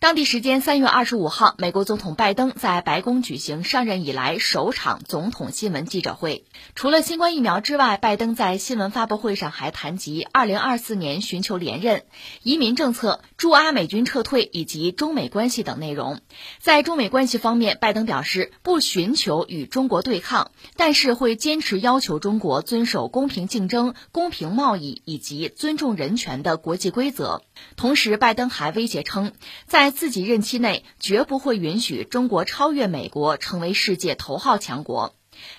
当地时间三月二十五号，美国总统拜登在白宫举行上任以来首场总统新闻记者会。除了新冠疫苗之外，拜登在新闻发布会上还谈及二零二四年寻求连任、移民政策、驻阿美军撤退以及中美关系等内容。在中美关系方面，拜登表示不寻求与中国对抗，但是会坚持要求中国遵守公平竞争、公平贸易以及尊重人权的国际规则。同时，拜登还威胁称，在自己任期内，绝不会允许中国超越美国，成为世界头号强国。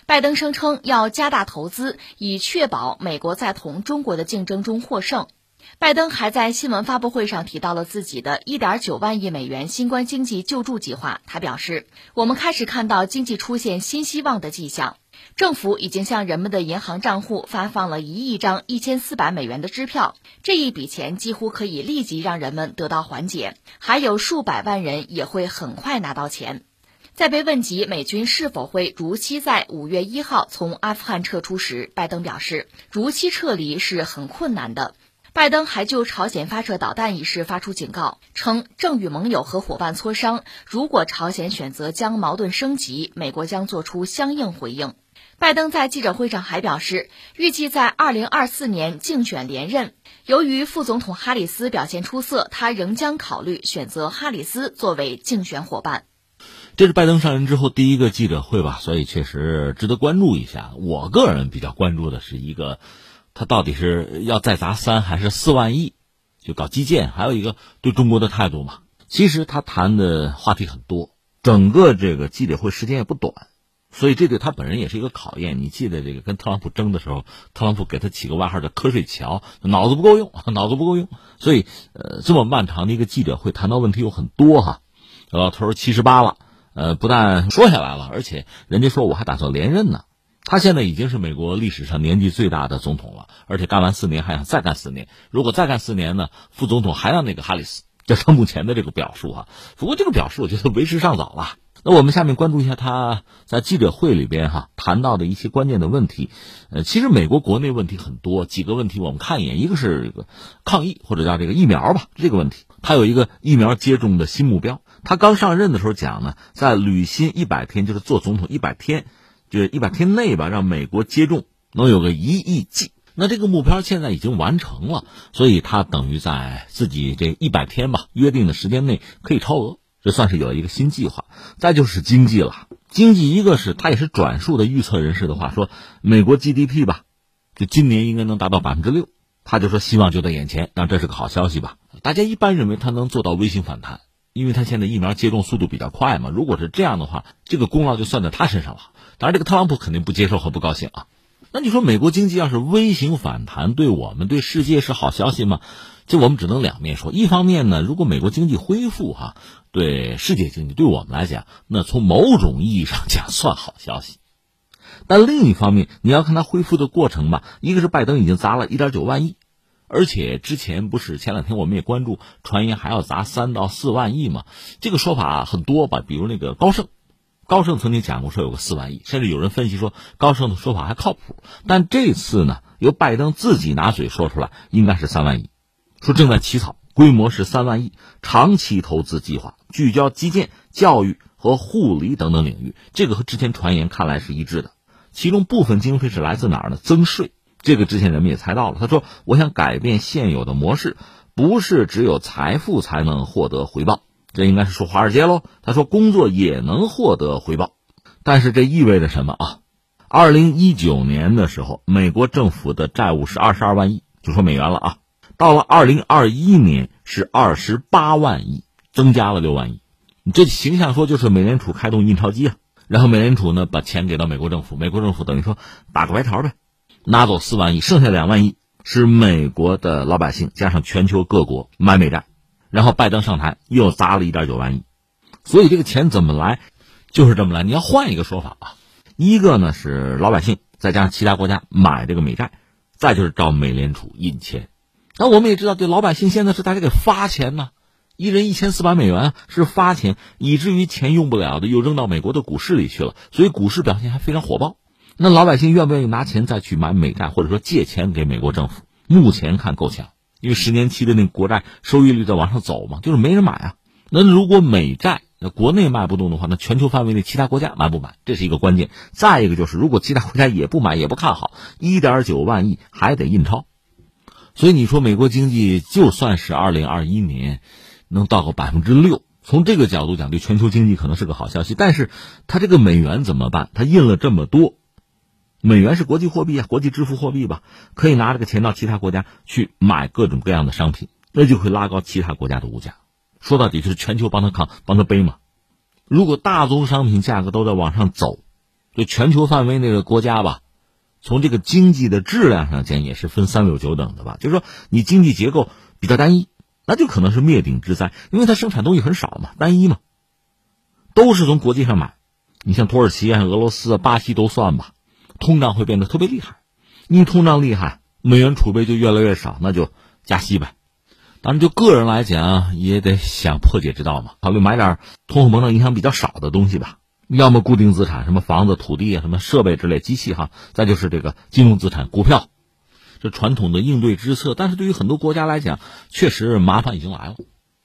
拜登声称要加大投资，以确保美国在同中国的竞争中获胜。拜登还在新闻发布会上提到了自己的一点九万亿美元新冠经济救助计划。他表示：“我们开始看到经济出现新希望的迹象。”政府已经向人们的银行账户发放了一亿张一千四百美元的支票，这一笔钱几乎可以立即让人们得到缓解，还有数百万人也会很快拿到钱。在被问及美军是否会如期在五月一号从阿富汗撤出时，拜登表示，如期撤离是很困难的。拜登还就朝鲜发射导弹一事发出警告，称正与盟友和伙伴磋商，如果朝鲜选择将矛盾升级，美国将做出相应回应。拜登在记者会上还表示，预计在二零二四年竞选连任。由于副总统哈里斯表现出色，他仍将考虑选择哈里斯作为竞选伙伴。这是拜登上任之后第一个记者会吧，所以确实值得关注一下。我个人比较关注的是一个，他到底是要再砸三还是四万亿，就搞基建，还有一个对中国的态度嘛。其实他谈的话题很多，整个这个记者会时间也不短。所以这对他本人也是一个考验。你记得这个跟特朗普争的时候，特朗普给他起个外号叫“瞌睡桥”，脑子不够用，脑子不够用。所以，呃，这么漫长的一个记者会，谈到问题有很多哈。老头七十八了，呃，不但说下来了，而且人家说我还打算连任呢。他现在已经是美国历史上年纪最大的总统了，而且干完四年还想再干四年。如果再干四年呢，副总统还让那个哈里斯。这是目前的这个表述哈。不过这个表述我觉得为时尚早了。那我们下面关注一下他在记者会里边哈谈到的一些关键的问题。呃，其实美国国内问题很多，几个问题我们看一眼。一个是这个抗疫或者叫这个疫苗吧，这个问题，他有一个疫苗接种的新目标。他刚上任的时候讲呢，在履新一百天，就是做总统一百天，就是一百天内吧，让美国接种能有个一亿剂。那这个目标现在已经完成了，所以他等于在自己这一百天吧约定的时间内可以超额。算是有了一个新计划，再就是经济了。经济一个是他也是转述的预测人士的话说，美国 GDP 吧，就今年应该能达到百分之六。他就说希望就在眼前，当然这是个好消息吧。大家一般认为他能做到微型反弹，因为他现在疫苗接种速度比较快嘛。如果是这样的话，这个功劳就算在他身上了。当然，这个特朗普肯定不接受和不高兴啊。那你说美国经济要是微型反弹，对我们对世界是好消息吗？这我们只能两面说。一方面呢，如果美国经济恢复哈。对世界经济，对我们来讲，那从某种意义上讲算好消息。但另一方面，你要看它恢复的过程吧。一个是拜登已经砸了一点九万亿，而且之前不是前两天我们也关注传言还要砸三到四万亿嘛？这个说法很多吧？比如那个高盛，高盛曾经讲过说有个四万亿，甚至有人分析说高盛的说法还靠谱。但这次呢，由拜登自己拿嘴说出来，应该是三万亿，说正在起草。规模是三万亿，长期投资计划聚焦基建、教育和护理等等领域，这个和之前传言看来是一致的。其中部分经费是来自哪儿呢？增税，这个之前人们也猜到了。他说：“我想改变现有的模式，不是只有财富才能获得回报。”这应该是说华尔街喽。他说：“工作也能获得回报。”但是这意味着什么啊？二零一九年的时候，美国政府的债务是二十二万亿，就说美元了啊。到了二零二一年是二十八万亿，增加了六万亿。你这形象说就是美联储开动印钞机啊，然后美联储呢把钱给到美国政府，美国政府等于说打个白条呗，拿走四万亿，剩下两万亿是美国的老百姓加上全球各国买美债，然后拜登上台又砸了一点九万亿，所以这个钱怎么来，就是这么来。你要换一个说法啊，一个呢是老百姓再加上其他国家买这个美债，再就是找美联储印钱。那我们也知道，对老百姓现在是大家给发钱呢，一人一千四百美元是发钱，以至于钱用不了的又扔到美国的股市里去了，所以股市表现还非常火爆。那老百姓愿不愿意拿钱再去买美债，或者说借钱给美国政府？目前看够呛，因为十年期的那国债收益率在往上走嘛，就是没人买啊。那如果美债那国内卖不动的话，那全球范围内其他国家买不买？这是一个关键。再一个就是，如果其他国家也不买，也不看好，一点九万亿还得印钞。所以你说美国经济就算是二零二一年能到个百分之六，从这个角度讲，对全球经济可能是个好消息。但是它这个美元怎么办？它印了这么多，美元是国际货币啊，国际支付货币吧，可以拿这个钱到其他国家去买各种各样的商品，那就会拉高其他国家的物价。说到底就是全球帮他扛，帮他背嘛。如果大宗商品价格都在往上走，就全球范围内的国家吧。从这个经济的质量上讲，也是分三六九等的吧。就是说，你经济结构比较单一，那就可能是灭顶之灾，因为它生产东西很少嘛，单一嘛，都是从国际上买。你像土耳其啊、俄罗斯啊、巴西都算吧，通胀会变得特别厉害。因为通胀厉害，美元储备就越来越少，那就加息呗。当然，就个人来讲，也得想破解之道嘛，考虑买点通货膨胀影响比较少的东西吧。要么固定资产，什么房子、土地啊，什么设备之类、机器哈，再就是这个金融资产、股票，这传统的应对之策。但是对于很多国家来讲，确实麻烦已经来了。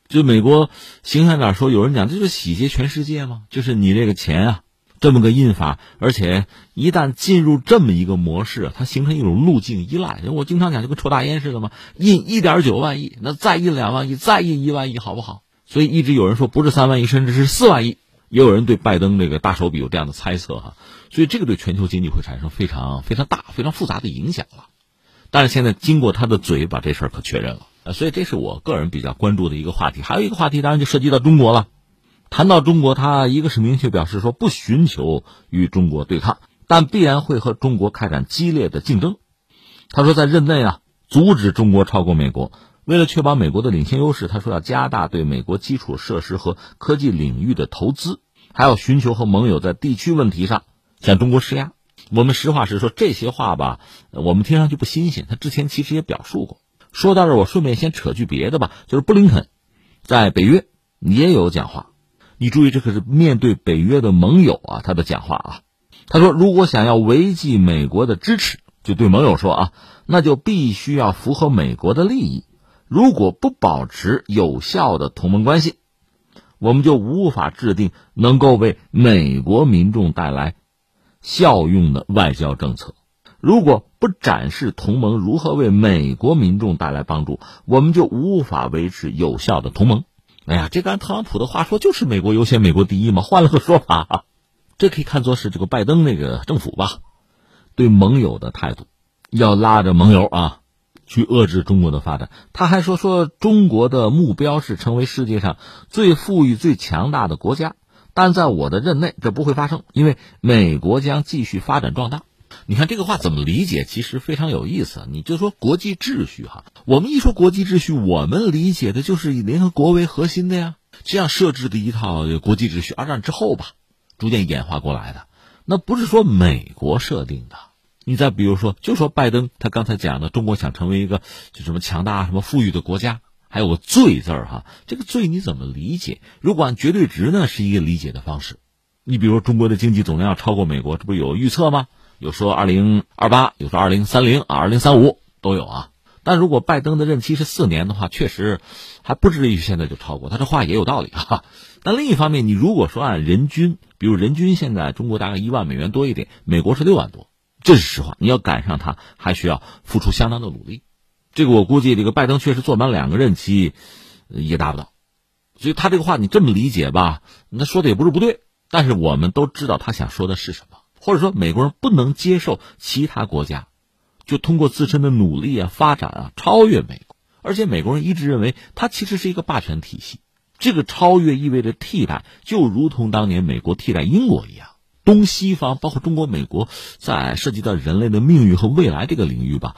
就美国形象点说，有人讲这是洗劫全世界吗？就是你这个钱啊，这么个印法，而且一旦进入这么一个模式，它形成一种路径依赖。我经常讲，就跟抽大烟似的嘛，印一点九万亿，那再印两万亿，再印一万亿，好不好？所以一直有人说，不是三万亿，甚至是四万亿。也有人对拜登这个大手笔有这样的猜测哈，所以这个对全球经济会产生非常非常大、非常复杂的影响了。但是现在经过他的嘴把这事儿可确认了啊，所以这是我个人比较关注的一个话题。还有一个话题当然就涉及到中国了。谈到中国，他一个是明确表示说不寻求与中国对抗，但必然会和中国开展激烈的竞争。他说在任内啊，阻止中国超过美国。为了确保美国的领先优势，他说要加大对美国基础设施和科技领域的投资，还要寻求和盟友在地区问题上向中国施压。我们实话实说，这些话吧，我们听上去不新鲜。他之前其实也表述过。说到这儿，我顺便先扯句别的吧，就是布林肯在北约也有讲话。你注意，这可是面对北约的盟友啊，他的讲话啊。他说，如果想要维系美国的支持，就对盟友说啊，那就必须要符合美国的利益。如果不保持有效的同盟关系，我们就无法制定能够为美国民众带来效用的外交政策。如果不展示同盟如何为美国民众带来帮助，我们就无法维持有效的同盟。哎呀，这按特朗普的话说，就是美国优先、美国第一嘛。换了个说法，这可以看作是这个拜登那个政府吧，对盟友的态度，要拉着盟友啊。去遏制中国的发展，他还说说中国的目标是成为世界上最富裕、最强大的国家，但在我的任内这不会发生，因为美国将继续发展壮大。你看这个话怎么理解？其实非常有意思。你就说国际秩序哈，我们一说国际秩序，我们理解的就是以联合国为核心的呀，这样设置的一套国际秩序，二战之后吧，逐渐演化过来的，那不是说美国设定的。你再比如说，就说拜登他刚才讲的，中国想成为一个就什么强大、什么富裕的国家，还有个“最”字儿哈，这个“最”你怎么理解？如果按绝对值呢，是一个理解的方式。你比如，中国的经济总量要超过美国，这不有预测吗？有说二零二八，有说二零三零啊，二零三五都有啊。但如果拜登的任期是四年的话，确实还不至于现在就超过。他这话也有道理哈。但另一方面，你如果说按人均，比如人均现在中国大概一万美元多一点，美国是六万多。这是实话，你要赶上他，还需要付出相当的努力。这个我估计，这个拜登确实做满两个任期也达不到。所以他这个话你这么理解吧，那说的也不是不对。但是我们都知道他想说的是什么，或者说美国人不能接受其他国家就通过自身的努力啊、发展啊超越美国。而且美国人一直认为他其实是一个霸权体系，这个超越意味着替代，就如同当年美国替代英国一样。东西方包括中国、美国，在涉及到人类的命运和未来这个领域吧，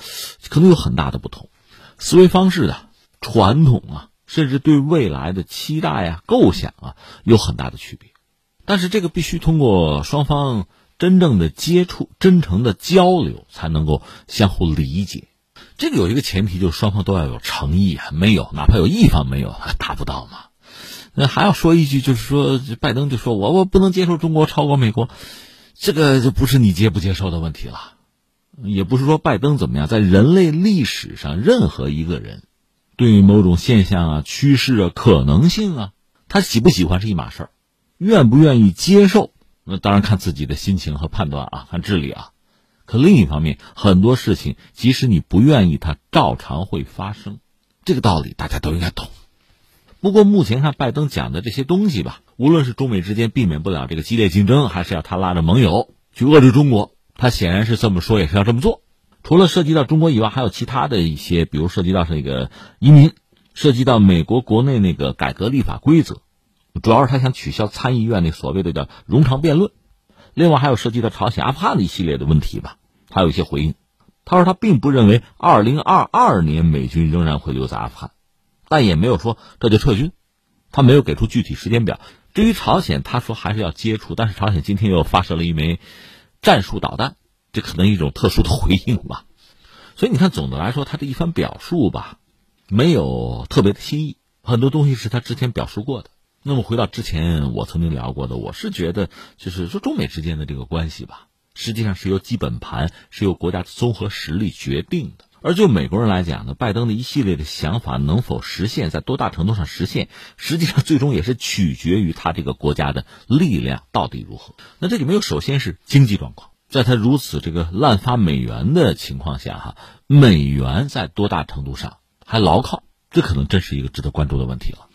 可能有很大的不同，思维方式的传统啊，甚至对未来的期待啊、构想啊，有很大的区别。但是这个必须通过双方真正的接触、真诚的交流，才能够相互理解。这个有一个前提，就是双方都要有诚意啊，没有，哪怕有一方没有，还达不到嘛。那还要说一句，就是说，拜登就说我我不能接受中国超过美国，这个就不是你接不接受的问题了，也不是说拜登怎么样，在人类历史上任何一个人，对于某种现象啊、趋势啊、可能性啊，他喜不喜欢是一码事儿，愿不愿意接受，那当然看自己的心情和判断啊，看智力啊。可另一方面，很多事情即使你不愿意，它照常会发生，这个道理大家都应该懂。不过目前看拜登讲的这些东西吧，无论是中美之间避免不了这个激烈竞争，还是要他拉着盟友去遏制中国，他显然是这么说，也是要这么做。除了涉及到中国以外，还有其他的一些，比如涉及到这个移民，涉及到美国国内那个改革立法规则，主要是他想取消参议院那所谓的叫冗长辩论。另外还有涉及到朝鲜、阿富汗的一系列的问题吧，他有一些回应。他说他并不认为二零二二年美军仍然会留在阿富汗，但也没有说这就撤军，他没有给出具体时间表。至于朝鲜，他说还是要接触，但是朝鲜今天又发射了一枚战术导弹，这可能一种特殊的回应吧。所以你看，总的来说，他这一番表述吧，没有特别的新意，很多东西是他之前表述过的。那么回到之前我曾经聊过的，我是觉得就是说中美之间的这个关系吧，实际上是由基本盘是由国家的综合实力决定的。而就美国人来讲呢，拜登的一系列的想法能否实现，在多大程度上实现，实际上最终也是取决于他这个国家的力量到底如何。那这里面又首先是经济状况，在他如此这个滥发美元的情况下，哈，美元在多大程度上还牢靠，这可能真是一个值得关注的问题了。